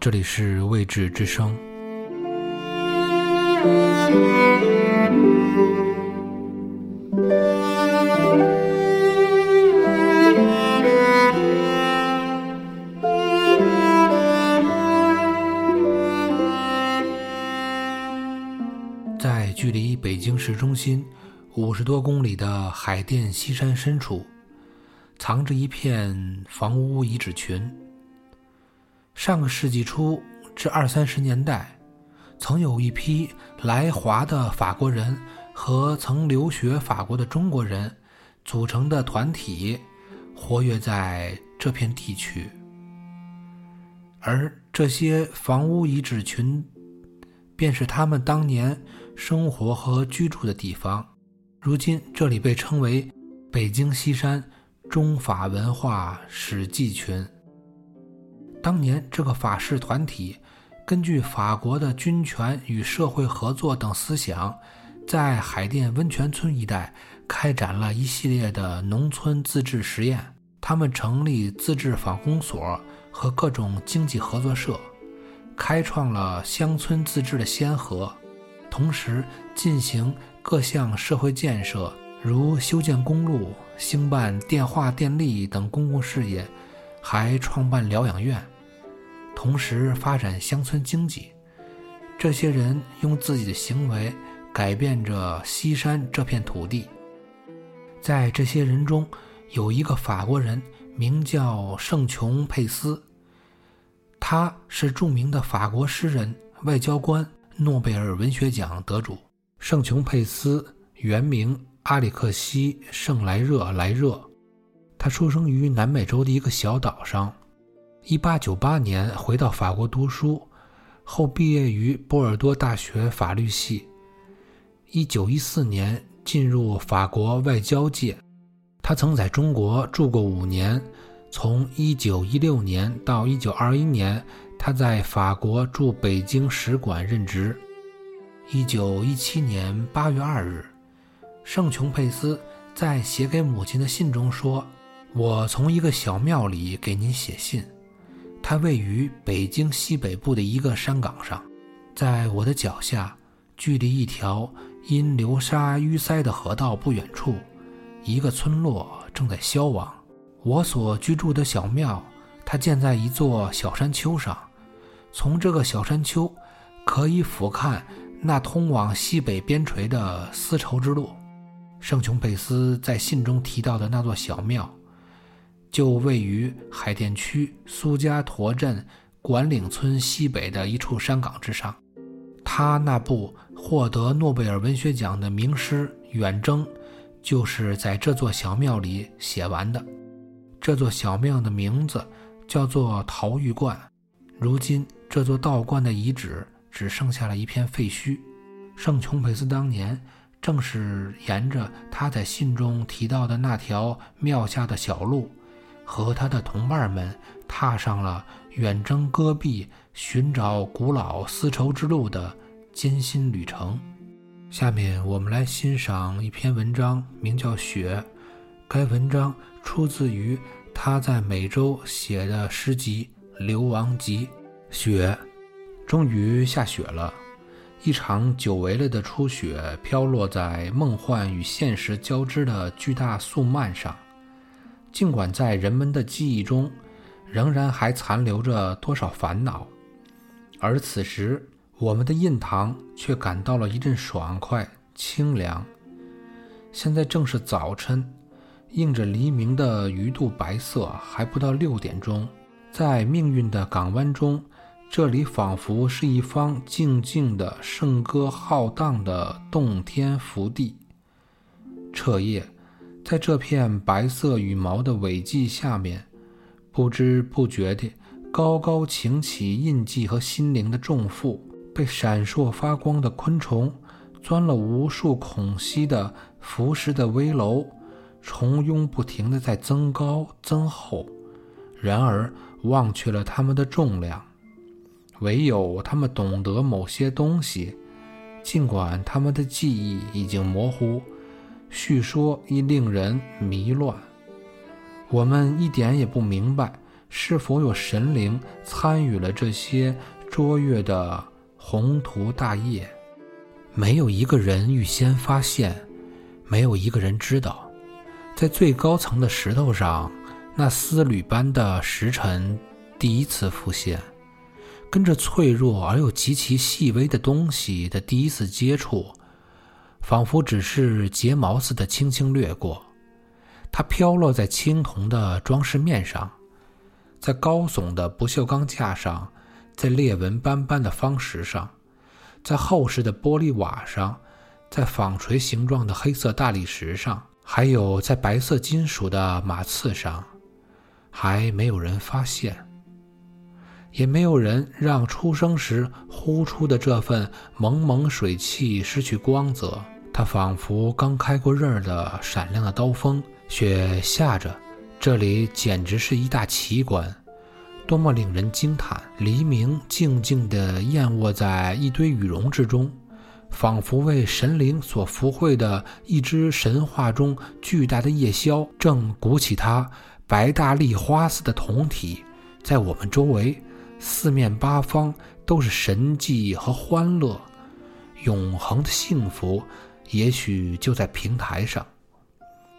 这里是未知之声。在距离北京市中心五十多公里的海淀西山深处，藏着一片房屋遗址群。上个世纪初至二三十年代，曾有一批来华的法国人和曾留学法国的中国人组成的团体，活跃在这片地区。而这些房屋遗址群，便是他们当年生活和居住的地方。如今，这里被称为北京西山中法文化史迹群。当年，这个法式团体根据法国的军权与社会合作等思想，在海淀温泉村一带开展了一系列的农村自治实验。他们成立自治纺工所和各种经济合作社，开创了乡村自治的先河，同时进行各项社会建设，如修建公路、兴办电话、电力等公共事业，还创办疗养院。同时发展乡村经济，这些人用自己的行为改变着西山这片土地。在这些人中，有一个法国人，名叫圣琼佩斯，他是著名的法国诗人、外交官、诺贝尔文学奖得主。圣琼佩斯原名阿里克西·圣莱热莱热，他出生于南美洲的一个小岛上。一八九八年回到法国读书，后毕业于波尔多大学法律系。一九一四年进入法国外交界，他曾在中国住过五年。从一九一六年到一九二一年，他在法国驻北京使馆任职。一九一七年八月二日，圣琼佩斯在写给母亲的信中说：“我从一个小庙里给您写信。”它位于北京西北部的一个山岗上，在我的脚下，距离一条因流沙淤塞的河道不远处，一个村落正在消亡。我所居住的小庙，它建在一座小山丘上，从这个小山丘可以俯瞰那通往西北边陲的丝绸之路。圣琼佩斯在信中提到的那座小庙。就位于海淀区苏家坨镇管岭村西北的一处山岗之上。他那部获得诺贝尔文学奖的名诗《远征》，就是在这座小庙里写完的。这座小庙的名字叫做陶玉观。如今，这座道观的遗址只剩下了一片废墟。圣琼佩斯当年正是沿着他在信中提到的那条庙下的小路。和他的同伴们踏上了远征戈壁、寻找古老丝绸之路的艰辛旅程。下面我们来欣赏一篇文章，名叫《雪》。该文章出自于他在美洲写的诗集《流亡集》。雪，终于下雪了，一场久违了的初雪飘落在梦幻与现实交织的巨大素幔上。尽管在人们的记忆中，仍然还残留着多少烦恼，而此时我们的印堂却感到了一阵爽快、清凉。现在正是早晨，映着黎明的鱼肚白色，还不到六点钟。在命运的港湾中，这里仿佛是一方静静的圣歌浩荡的洞天福地。彻夜。在这片白色羽毛的尾迹下面，不知不觉地高高擎起印记和心灵的重负，被闪烁发光的昆虫钻了无数孔隙的浮石的危楼，重拥不停地在增高增厚。然而，忘却了它们的重量，唯有他们懂得某些东西，尽管他们的记忆已经模糊。叙说亦令人迷乱，我们一点也不明白是否有神灵参与了这些卓越的宏图大业？没有一个人预先发现，没有一个人知道，在最高层的石头上，那丝缕般的石尘第一次浮现，跟着脆弱而又极其细微的东西的第一次接触，仿佛只是睫毛似的轻轻掠过。它飘落在青铜的装饰面上，在高耸的不锈钢架上，在裂纹斑斑的方石上。在厚实的玻璃瓦上，在纺锤形状的黑色大理石上，还有在白色金属的马刺上，还没有人发现，也没有人让出生时呼出的这份蒙蒙水汽失去光泽。它仿佛刚开过刃的闪亮的刀锋。雪下着，这里简直是一大奇观。多么令人惊叹！黎明静静地燕卧在一堆羽绒之中，仿佛为神灵所福惠的一只神话中巨大的夜枭，正鼓起它白大丽花似的铜体，在我们周围，四面八方都是神迹和欢乐，永恒的幸福，也许就在平台上，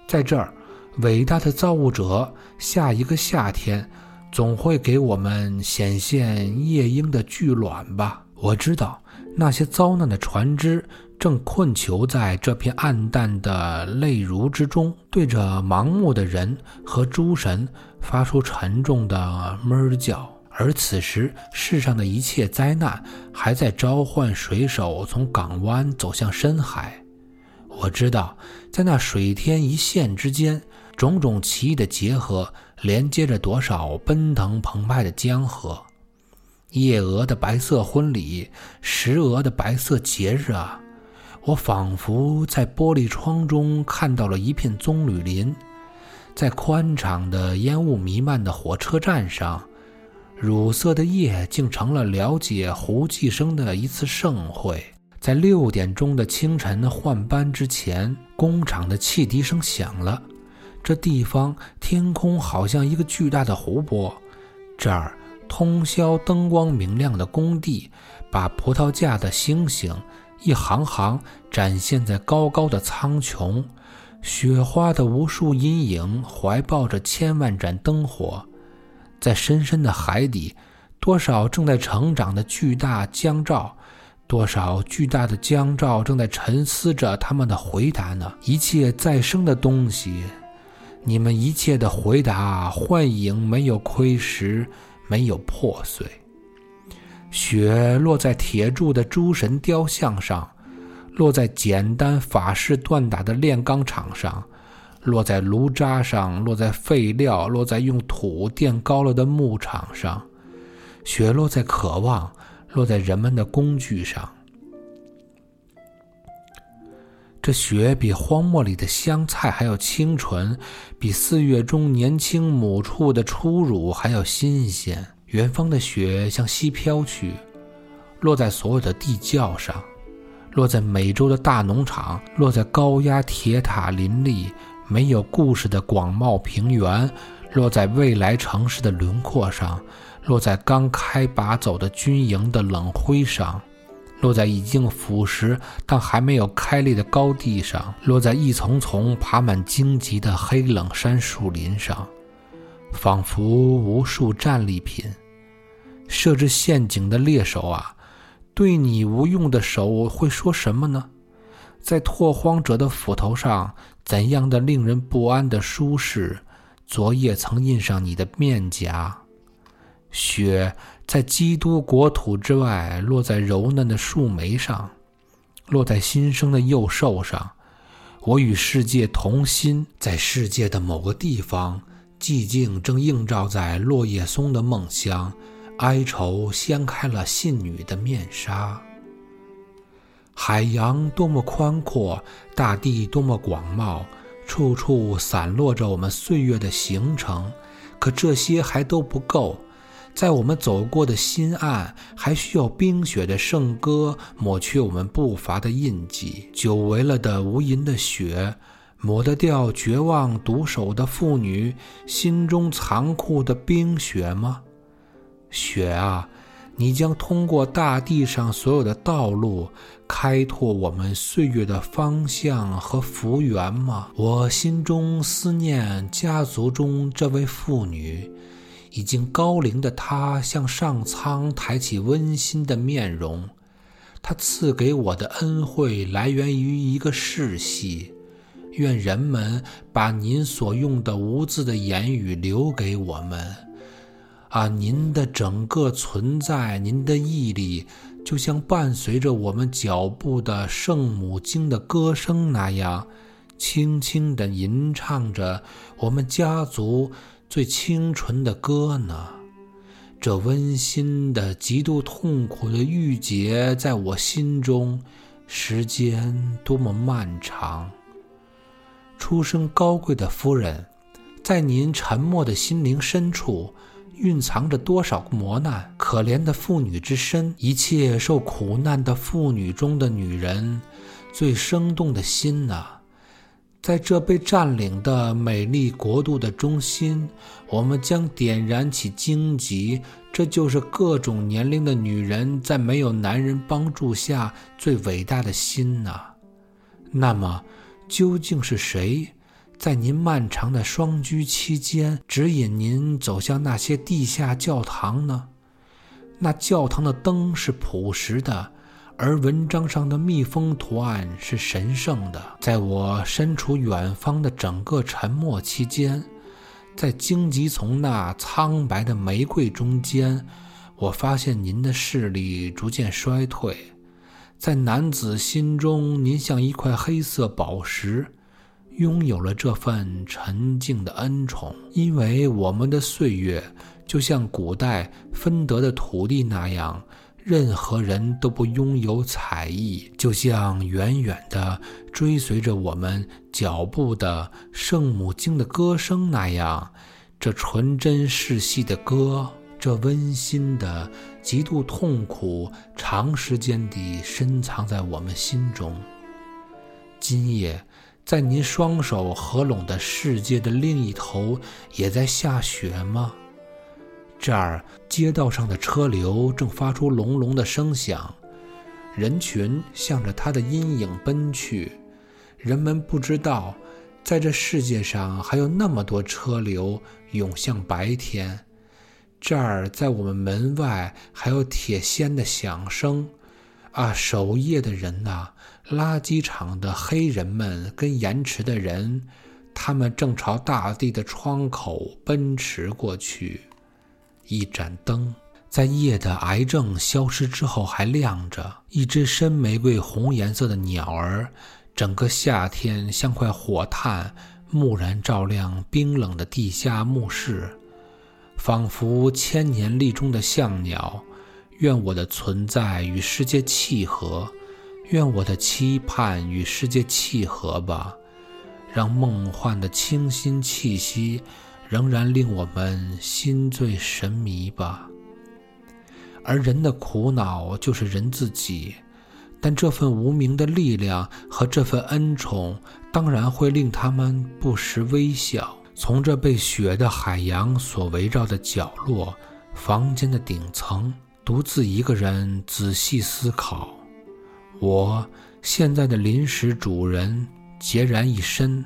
在这儿，伟大的造物者，下一个夏天。总会给我们显现夜莺的巨卵吧？我知道那些遭难的船只正困囚在这片暗淡的泪如之中，对着盲目的人和诸神发出沉重的哞叫。而此时，世上的一切灾难还在召唤水手从港湾走向深海。我知道，在那水天一线之间，种种奇异的结合。连接着多少奔腾澎湃的江河，夜蛾的白色婚礼，石蛾的白色节日啊！我仿佛在玻璃窗中看到了一片棕榈林，在宽敞的烟雾弥漫的火车站上，乳色的夜竟成了了解胡寄生的一次盛会。在六点钟的清晨换班之前，工厂的汽笛声响了。这地方天空好像一个巨大的湖泊，这儿通宵灯光明亮的工地，把葡萄架的星星一行行展现在高高的苍穹，雪花的无数阴影怀抱着千万盏灯火，在深深的海底，多少正在成长的巨大江兆，多少巨大的江兆正在沉思着他们的回答呢？一切再生的东西。你们一切的回答，幻影没有窥蚀，没有破碎。雪落在铁铸的诸神雕像上，落在简单法式锻打的炼钢厂上，落在炉渣上，落在废料，落在用土垫高了的牧场上。雪落在渴望，落在人们的工具上。这雪比荒漠里的香菜还要清纯，比四月中年轻母畜的初乳还要新鲜。远方的雪向西飘去，落在所有的地窖上，落在美洲的大农场，落在高压铁塔林立、没有故事的广袤平原，落在未来城市的轮廓上，落在刚开拔走的军营的冷灰上。落在已经腐蚀但还没有开裂的高地上，落在一丛丛爬满荆棘的黑冷杉树林上，仿佛无数战利品。设置陷阱的猎手啊，对你无用的手会说什么呢？在拓荒者的斧头上，怎样的令人不安的舒适？昨夜曾印上你的面颊，雪。在基督国土之外，落在柔嫩的树莓上，落在新生的幼兽上。我与世界同心，在世界的某个地方，寂静正映照在落叶松的梦乡，哀愁掀开了信女的面纱。海洋多么宽阔，大地多么广袤，处处散落着我们岁月的行程，可这些还都不够。在我们走过的心岸，还需要冰雪的圣歌抹去我们步伐的印记。久违了的无垠的雪，抹得掉绝望独守的妇女心中残酷的冰雪吗？雪啊，你将通过大地上所有的道路，开拓我们岁月的方向和福源吗？我心中思念家族中这位妇女，已经高龄的她向上苍抬起温馨的面容。她赐给我的恩惠来源于一个世系。愿人们把您所用的无字的言语留给我们，啊，您的整个存在，您的毅力，就像伴随着我们脚步的圣母经的歌声那样，轻轻地吟唱着我们家族最清纯的歌呢。这温馨的、极度痛苦的郁结，在我心中，时间多么漫长。出身高贵的夫人，在您沉默的心灵深处，蕴藏着多少个磨难？可怜的妇女之身，一切受苦难的妇女中的女人，最生动的心呐！在这被占领的美丽国度的中心，我们将点燃起荆棘。这就是各种年龄的女人在没有男人帮助下最伟大的心呐！那么。究竟是谁，在您漫长的双居期间指引您走向那些地下教堂呢？那教堂的灯是朴实的，而文章上的蜜蜂图案是神圣的。在我身处远方的整个沉默期间，在荆棘丛那苍白的玫瑰中间，我发现您的视力逐渐衰退。在男子心中，您像一块黑色宝石，拥有了这份沉静的恩宠。因为我们的岁月，就像古代分得的土地那样，任何人都不拥有彩艺。就像远远的追随着我们脚步的圣母经的歌声那样，这纯真世系的歌。这温馨的、极度痛苦、长时间地深藏在我们心中。今夜，在您双手合拢的世界的另一头，也在下雪吗？这儿，街道上的车流正发出隆隆的声响，人群向着它的阴影奔去。人们不知道，在这世界上还有那么多车流涌向白天。这儿，在我们门外还有铁锨的响声，啊，守夜的人呐，垃圾场的黑人们跟延迟的人，他们正朝大地的窗口奔驰过去。一盏灯在夜的癌症消失之后还亮着，一只深玫瑰红颜色的鸟儿，整个夏天像块火炭，蓦然照亮冰冷的地下墓室。仿佛千年历中的象鸟，愿我的存在与世界契合，愿我的期盼与世界契合吧。让梦幻的清新气息仍然令我们心醉神迷吧。而人的苦恼就是人自己，但这份无名的力量和这份恩宠，当然会令他们不时微笑。从这被雪的海洋所围绕的角落，房间的顶层，独自一个人仔细思考。我现在的临时主人孑然一身。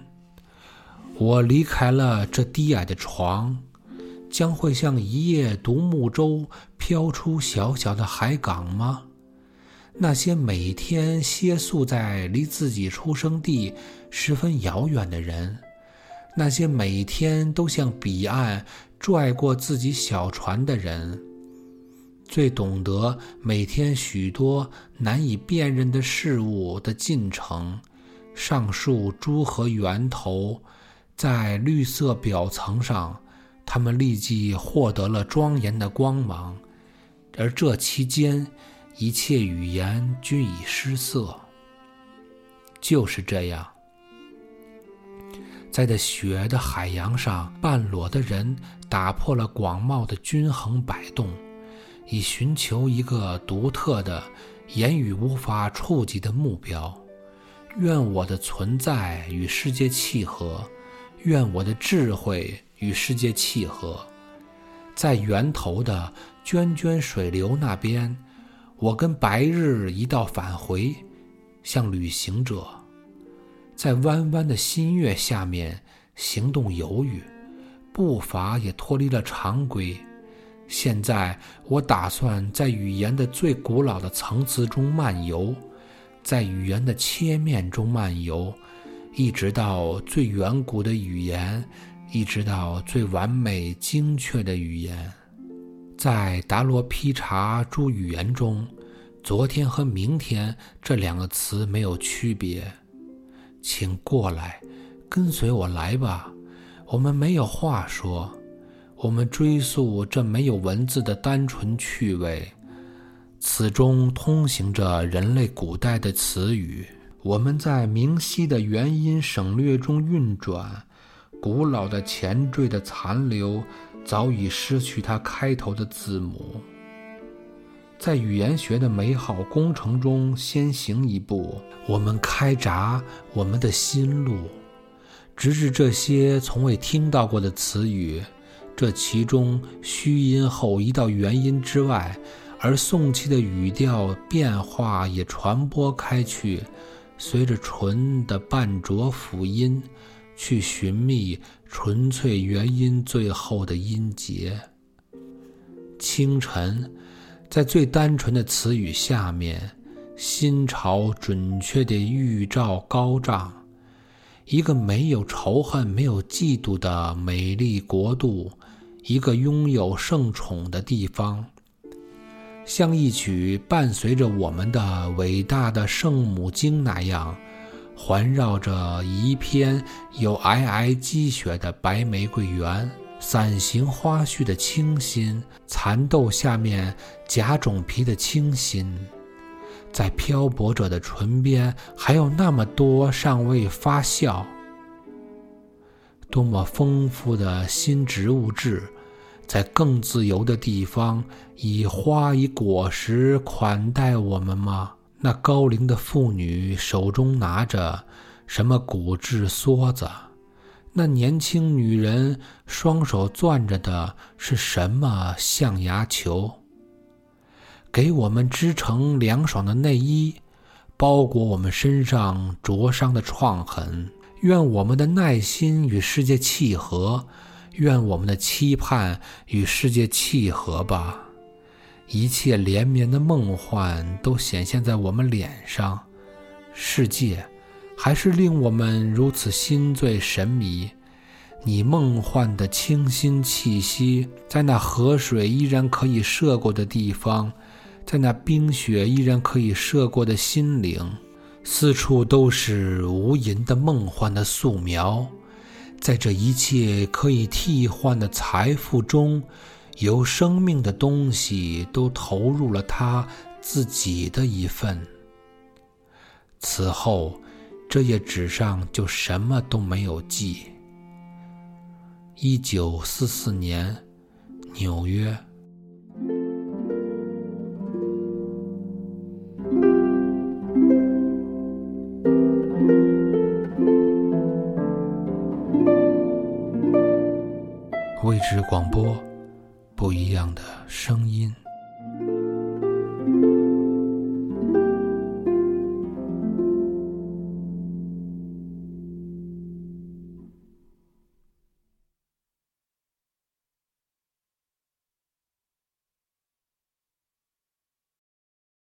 我离开了这低矮的床，将会像一叶独木舟飘出小小的海港吗？那些每天歇宿在离自己出生地十分遥远的人。那些每天都向彼岸拽过自己小船的人，最懂得每天许多难以辨认的事物的进程。上述诸河源头，在绿色表层上，他们立即获得了庄严的光芒，而这期间，一切语言均已失色。就是这样。在这雪的海洋上，半裸的人打破了广袤的均衡摆动，以寻求一个独特的、言语无法触及的目标。愿我的存在与世界契合，愿我的智慧与世界契合。在源头的涓涓水流那边，我跟白日一道返回，像旅行者，在弯弯的新月下面行动犹豫，步伐也脱离了常规。现在，我打算在语言的最古老的层次中漫游，在语言的切面中漫游，一直到最远古的语言，一直到最完美精确的语言。在达罗毗荼诸语言中，昨天和明天这两个词没有区别。请过来，跟随我来吧。我们没有话说。我们追溯这没有文字的单纯趣味，此中通行着人类古代的词语。我们在明晰的元音省略中运转，古老的前缀的残留早已失去它开头的字母。在语言学的美好工程中先行一步，我们开闸我们的心路，直至这些从未听到过的词语。这其中虚音后移到元音之外，而宋气的语调变化也传播开去，随着纯的半浊辅音，去寻觅纯粹元音最后的音节。清晨，在最单纯的词语下面，新潮准确地预兆高涨，一个没有仇恨、没有嫉妒的美丽国度。一个拥有圣宠的地方，像一曲伴随着我们的伟大的圣母经那样，环绕着一片有皑皑积雪的白玫瑰园，伞形花絮的清新，蚕豆下面假种皮的清新，在漂泊者的唇边，还有那么多尚未发酵。多么丰富的新植物质，在更自由的地方，以花以果实款待我们吗？那高龄的妇女手中拿着什么骨质梭子？那年轻女人双手攥着的是什么象牙球？给我们织成凉爽的内衣，包裹我们身上灼伤的创痕。愿我们的耐心与世界契合，愿我们的期盼与世界契合吧。一切连绵的梦幻都显现在我们脸上，世界还是令我们如此心醉神迷。你梦幻的清新气息，在那河水依然可以涉过的地方，在那冰雪依然可以涉过的心灵。四处都是无垠的梦幻的素描，在这一切可以替换的财富中，有生命的东西都投入了他自己的一份。此后，这页纸上就什么都没有记。一九四四年，纽约。未